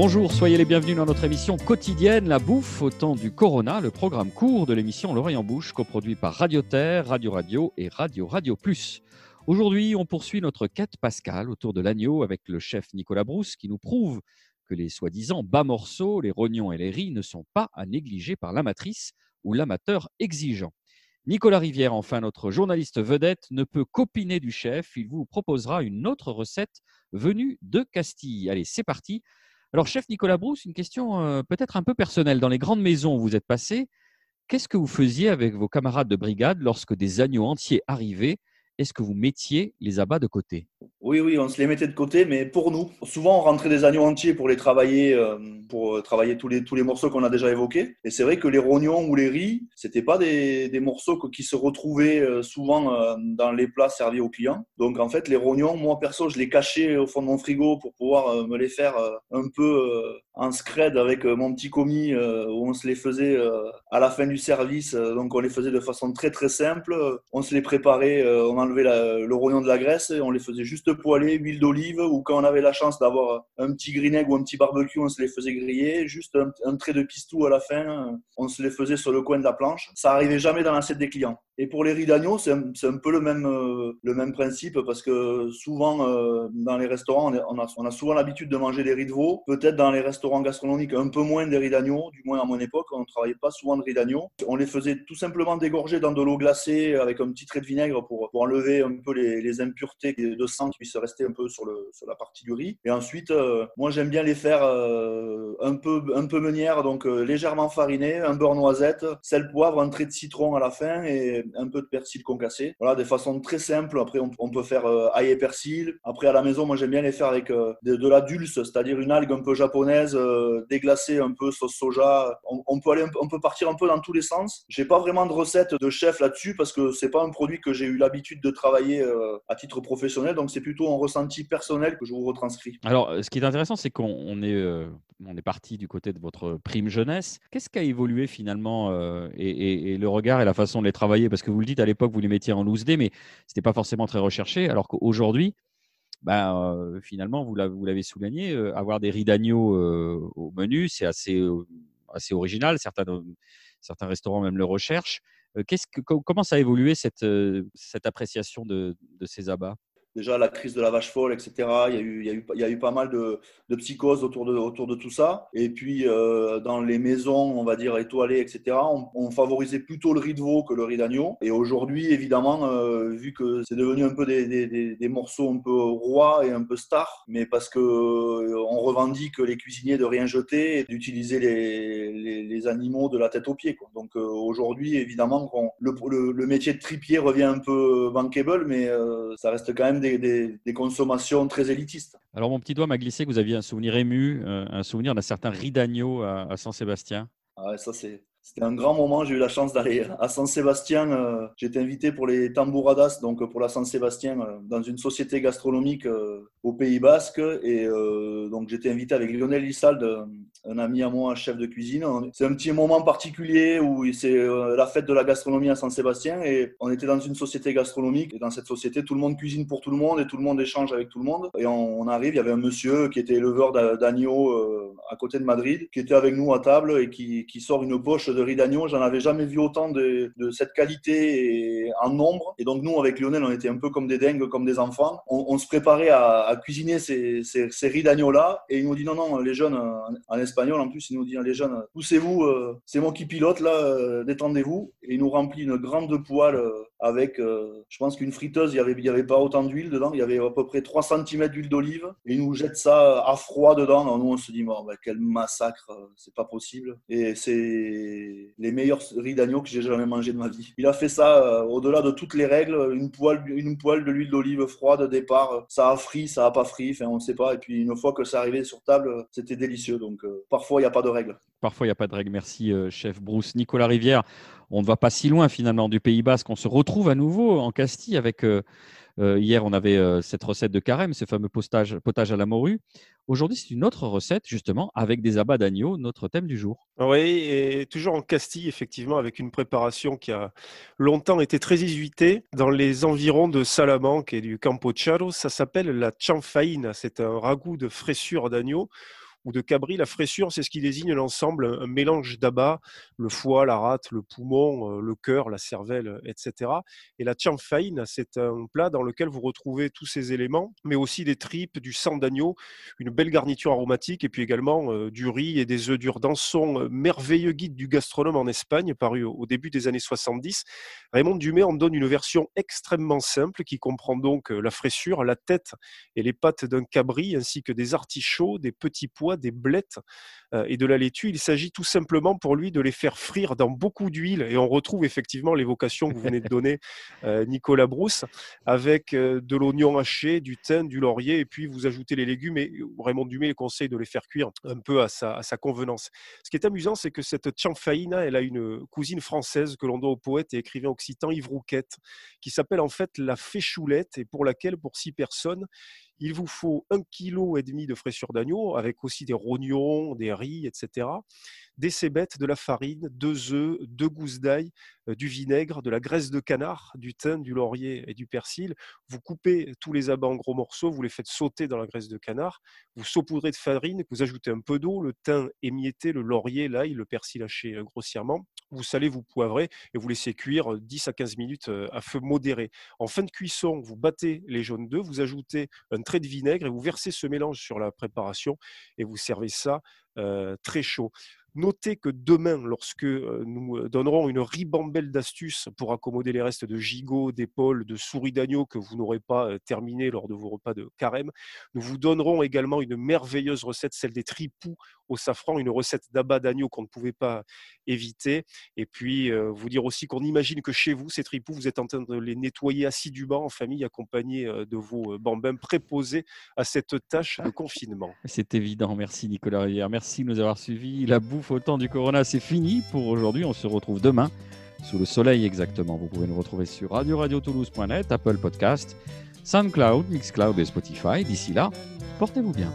Bonjour, soyez les bienvenus dans notre émission quotidienne La Bouffe au temps du Corona, le programme court de l'émission L'Oreille en Bouche, coproduit par Radio Terre, Radio Radio et Radio Radio Plus. Aujourd'hui, on poursuit notre quête pascale autour de l'agneau avec le chef Nicolas Brousse qui nous prouve que les soi-disant bas morceaux, les rognons et les riz ne sont pas à négliger par l'amatrice ou l'amateur exigeant. Nicolas Rivière, enfin notre journaliste vedette, ne peut qu'opiner du chef. Il vous proposera une autre recette venue de Castille. Allez, c'est parti. Alors, chef Nicolas Brousse, une question euh, peut-être un peu personnelle. Dans les grandes maisons où vous êtes passé, qu'est-ce que vous faisiez avec vos camarades de brigade lorsque des agneaux entiers arrivaient? Est-ce que vous mettiez les abats de côté? Oui, oui, on se les mettait de côté, mais pour nous. Souvent, on rentrait des agneaux entiers pour les travailler, euh, pour euh, travailler tous les, tous les morceaux qu'on a déjà évoqués. Et c'est vrai que les rognons ou les riz, c'était pas des, des, morceaux qui se retrouvaient euh, souvent dans les plats servis aux clients. Donc, en fait, les rognons, moi perso, je les cachais au fond de mon frigo pour pouvoir me les faire un peu en scred avec mon petit commis où on se les faisait à la fin du service. Donc, on les faisait de façon très très simple. On se les préparait, on enlever le rognon de la graisse, on les faisait juste poêler, huile d'olive, ou quand on avait la chance d'avoir un petit greenegg ou un petit barbecue, on se les faisait griller, juste un, trait de pistou à la fin, on se les faisait sur le coin de la planche. Ça arrivait jamais dans l'assiette des clients. Et pour les riz d'agneau, c'est un, peu le même, euh, le même principe parce que souvent euh, dans les restaurants, on, a, souvent l'habitude de manger des riz de veau. Peut-être dans les restaurants gastronomiques, un peu moins des riz d'agneau, du moins à mon époque, on ne travaillait pas souvent de riz d'agneau. On les faisait tout simplement dégorger dans de l'eau glacée avec un petit trait de vinaigre pour, pour enlever un peu les, impuretés de qui puissent rester un peu sur, la partie du riz. Et ensuite, euh, moi j'aime bien les faire un, peu, un peu donc légèrement fariné, un beurre noisette, sel, poivre, un trait de citron à la fin et un peu de persil concassé. Voilà, des façons très simples. Après, on, peut faire euh, ail et persil. Après, à la maison, moi, j'aime bien les faire avec euh, de, la dulce, c'est-à-dire une algue un peu japonaise, euh, déglacée un peu sauce soja. On, peut aller, on peut partir un peu dans tous les sens. J'ai pas vraiment de recette de chef là-dessus parce que c'est pas un produit que j'ai eu l'habitude de travailler à titre professionnel. Donc, c'est plutôt un ressenti personnel que je vous retranscris. Alors, ce qui est intéressant, c'est qu'on est, on est parti du côté de votre prime jeunesse. Qu'est-ce qui a évolué finalement et, et, le regard et la façon de les travailler? Parce que vous le dites, à l'époque, vous les mettiez en loose day, mais ce n'était pas forcément très recherché. Alors qu'aujourd'hui, ben, euh, finalement, vous l'avez souligné, euh, avoir des riz d'agneau euh, au menu, c'est assez, assez original. Certains, certains restaurants même le recherchent. Que, comment ça a évolué cette, cette appréciation de ces abats? Déjà la crise de la vache folle, etc. Il y a eu, pas mal de, psychoses autour de, tout ça. Et puis, euh, dans les maisons, on va dire étoilées, etc., on, favorisait plutôt le riz de veau que le riz d'agneau. Et aujourd'hui, évidemment, euh, vu que c'est devenu un peu des, morceaux un peu rois et un peu stars, mais parce que euh, revendique les cuisiniers de rien jeter et d'utiliser les, animaux de la tête aux pieds. Donc aujourd'hui, évidemment, le, le, le, métier de tripier revient un peu bankable, mais ça reste quand même des des, consommations très élitistes. Alors, mon petit doigt m'a glissé que vous aviez un souvenir ému, euh, un souvenir d'un certain riz d'agneau à, Saint-Sébastien. Ah ça, c'est c'était un grand moment. J'ai eu la chance d'aller à San Sébastien. Euh, été invité pour les tambouradas, donc pour la San Sébastien, euh, dans une société gastronomique euh, au Pays Basque. Et donc j'étais invité avec Lionel Lissalde, un ami à moi, chef de cuisine. C'est un petit moment particulier où c'est la fête de la gastronomie à San Sébastien. Et on était dans une société gastronomique. Et dans cette société, tout le monde cuisine pour tout le monde et tout le monde échange avec tout le monde. Et on, arrive, il y avait un monsieur qui était éleveur d'agneaux à côté de Madrid, qui était avec nous à table et qui, qui sort une poche de de riz d'agneau. J'en avais jamais vu autant de, cette qualité en nombre. Et donc, nous, avec Lionel, on était un peu comme des dingues, comme des enfants. On, se préparait à, cuisiner ces, ces, riz d'agneau-là. Et il nous dit non, non, les jeunes, en, en plus, il nous dit les jeunes, poussez-vous, euh, c'est moi qui pilote là, euh, détendez-vous. Et il nous remplit une grande poêle euh, avec, je pense qu'une friteuse, il n'y avait, y avait pas autant d'huile dedans. Il y avait à peu près 3 cm d'huile d'olive. Et il nous jette ça à froid dedans. Nous, on se dit, bon, ben, quel massacre, c'est pas possible. Et c'est les, meilleurs riz d'agneau que j'ai jamais mangé de ma vie. Il a fait ça euh, au-delà de toutes les règles, une poêle, une poêle de l'huile d'olive froide départ, ça a frit, ça a pas frit, on ne sait pas. Et puis une fois que ça arrivait sur table, c'était délicieux. Donc euh, parfois il n'y a pas de règles. Parfois il n'y a pas de règles. Merci euh, chef Bruce. Nicolas Rivière, on ne va pas si loin finalement du Pays Basque. On se retrouve à nouveau en Castille avec euh, hier, on avait euh, cette recette de carême, ce fameux potage, potage à la morue. Aujourd'hui, c'est une autre recette, justement, avec des abats d'agneau, notre thème du jour. Oui, et toujours en Castille, effectivement, avec une préparation qui a longtemps été très hésitée dans les environs de Salamanque et du Campo Charo. Ça s'appelle la chanfaina. C'est un ragoût de fraissure d'agneau ou de cabri. La fraissure, c'est ce qui désigne l'ensemble, un mélange d'abats, le foie, la rate, le poumon, le cœur, la cervelle, etc. Et la chamfaine, c'est un plat dans lequel vous retrouvez tous ces éléments, mais aussi des tripes, du sang d'agneau, une belle garniture aromatique, et puis également du riz et des œufs durs. Dans son merveilleux guide du gastronome en Espagne, paru au début des années 70, Raymond Dumay en donne une version extrêmement simple qui comprend donc la fraissure, la tête et les pattes d'un cabri, ainsi que des artichauts, des petits pois, des blettes et de la laitue. Il s'agit tout simplement pour lui de les faire frire dans beaucoup d'huile, et on retrouve effectivement l'évocation que vous venez de donner, Nicolas Brousse, avec de l'oignon haché, du thym, du laurier, et puis vous ajoutez les légumes, et Raymond Dumay conseille de les faire cuire un peu à sa, à sa convenance. Ce qui est amusant, c'est que cette chanfaïna, elle a une cousine française que l'on doit au poète et écrivain occitan Yves Rouquette, qui s'appelle en fait la féchoulette, et pour laquelle, pour six personnes, il vous faut un kilo et demi de fraissure d'agneau, avec aussi des rognons, des riz, etc des cébettes, de la farine, deux œufs, deux gousses d'ail, euh, du vinaigre, de la graisse de canard, du thym, du laurier et du persil. Vous coupez tous les abats en gros morceaux, vous les faites sauter dans la graisse de canard, vous saupoudrez de farine, vous ajoutez un peu d'eau, le thym émietté, le laurier, l'ail, le persil haché euh, grossièrement. Vous salez, vous poivrez et vous laissez cuire 10 euh, à 15 minutes à feu modéré. En fin de cuisson, vous battez les jaunes d'œufs, vous ajoutez un trait de vinaigre et vous versez ce mélange sur la préparation et vous servez ça très chaud. Notez que demain, lorsque nous donnerons une ribambelle d'astuces pour accommoder les restes de gigot, d'épaules, de souris d'agneau que vous n'aurez pas terminé lors de vos repas de carême, nous vous donnerons également une merveilleuse recette, celle des tripous au safran, une recette d'abat d'agneau qu'on ne pouvait pas éviter. Et puis, vous dire aussi qu'on imagine que chez vous, ces tripous, vous êtes en train de les nettoyer assidûment en famille, accompagnés de vos bambins préposés à cette tâche de confinement. C'est évident. Merci Nicolas Rivière. Merci de nous avoir suivis. La bouffe au temps du Corona, c'est fini pour aujourd'hui. On se retrouve demain sous le soleil exactement. Vous pouvez nous retrouver sur radio-radio-toulouse.net, Apple Podcast, SoundCloud, Mixcloud et Spotify. D'ici là, portez-vous bien.